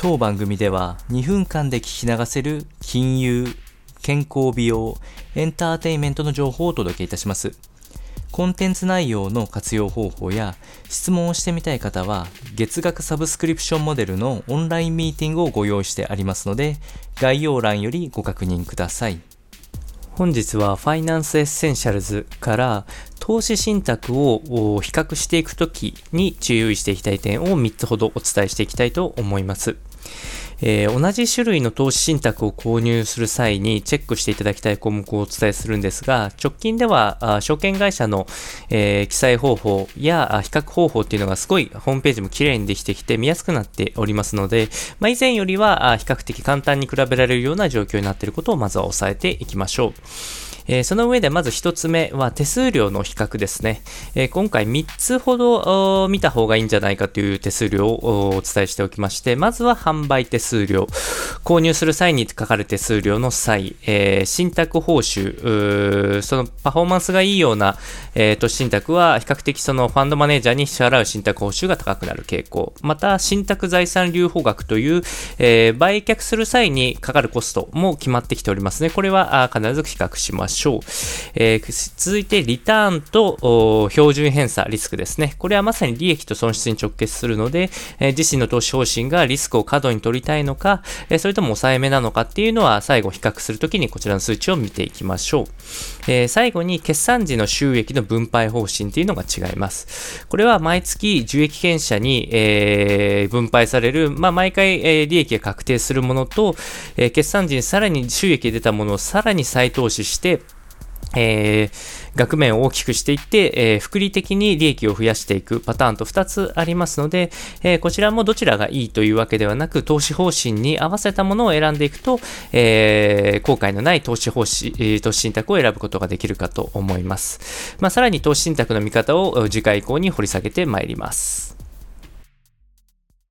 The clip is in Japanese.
当番組では2分間で聞き流せる金融、健康美容、エンターテインメントの情報をお届けいたします。コンテンツ内容の活用方法や質問をしてみたい方は月額サブスクリプションモデルのオンラインミーティングをご用意してありますので概要欄よりご確認ください。本日はファイナンスエッセンシャルズから投資信託を比較していくときに注意していきたい点を3つほどお伝えしていきたいと思います。えー、同じ種類の投資信託を購入する際にチェックしていただきたい項目をお伝えするんですが、直近では証券会社の、えー、記載方法や比較方法っていうのがすごいホームページも綺麗にできてきて見やすくなっておりますので、まあ、以前よりは比較的簡単に比べられるような状況になっていることをまずは押さえていきましょう。えー、その上でまず一つ目は手数料の比較ですね。えー、今回3つほど見た方がいいんじゃないかという手数料をお伝えしておきまして、まずは販売手数料。購入する際にかかる手数料の際、えー、信託報酬、そのパフォーマンスがいいような、えー、投資信託は比較的そのファンドマネージャーに支払う信託報酬が高くなる傾向。また、信託財産留保額という、え、売却する際にかかるコストも決まってきておりますね。これは必ず比較しましょう。しょう。えー、続いて、リターンと標準偏差リスクですね。これはまさに利益と損失に直結するので、えー、自身の投資方針がリスクを過度に取りたいのか、えー、それとも抑えめなのかっていうのは、最後比較するときにこちらの数値を見ていきましょう。えー、最後に、決算時の収益の分配方針っていうのが違います。これは毎月受益権者に、えー、分配される、まあ、毎回、えー、利益が確定するものと、えー、決算時にさらに収益が出たものをさらに再投資して、えー、額面を大きくしていって、えー、複利的に利益を増やしていくパターンと2つありますので、えー、こちらもどちらがいいというわけではなく、投資方針に合わせたものを選んでいくと、え、後悔のない投資方針、投資信託を選ぶことができるかと思います。まあ、さらに投資信託の見方を次回以降に掘り下げてまいります。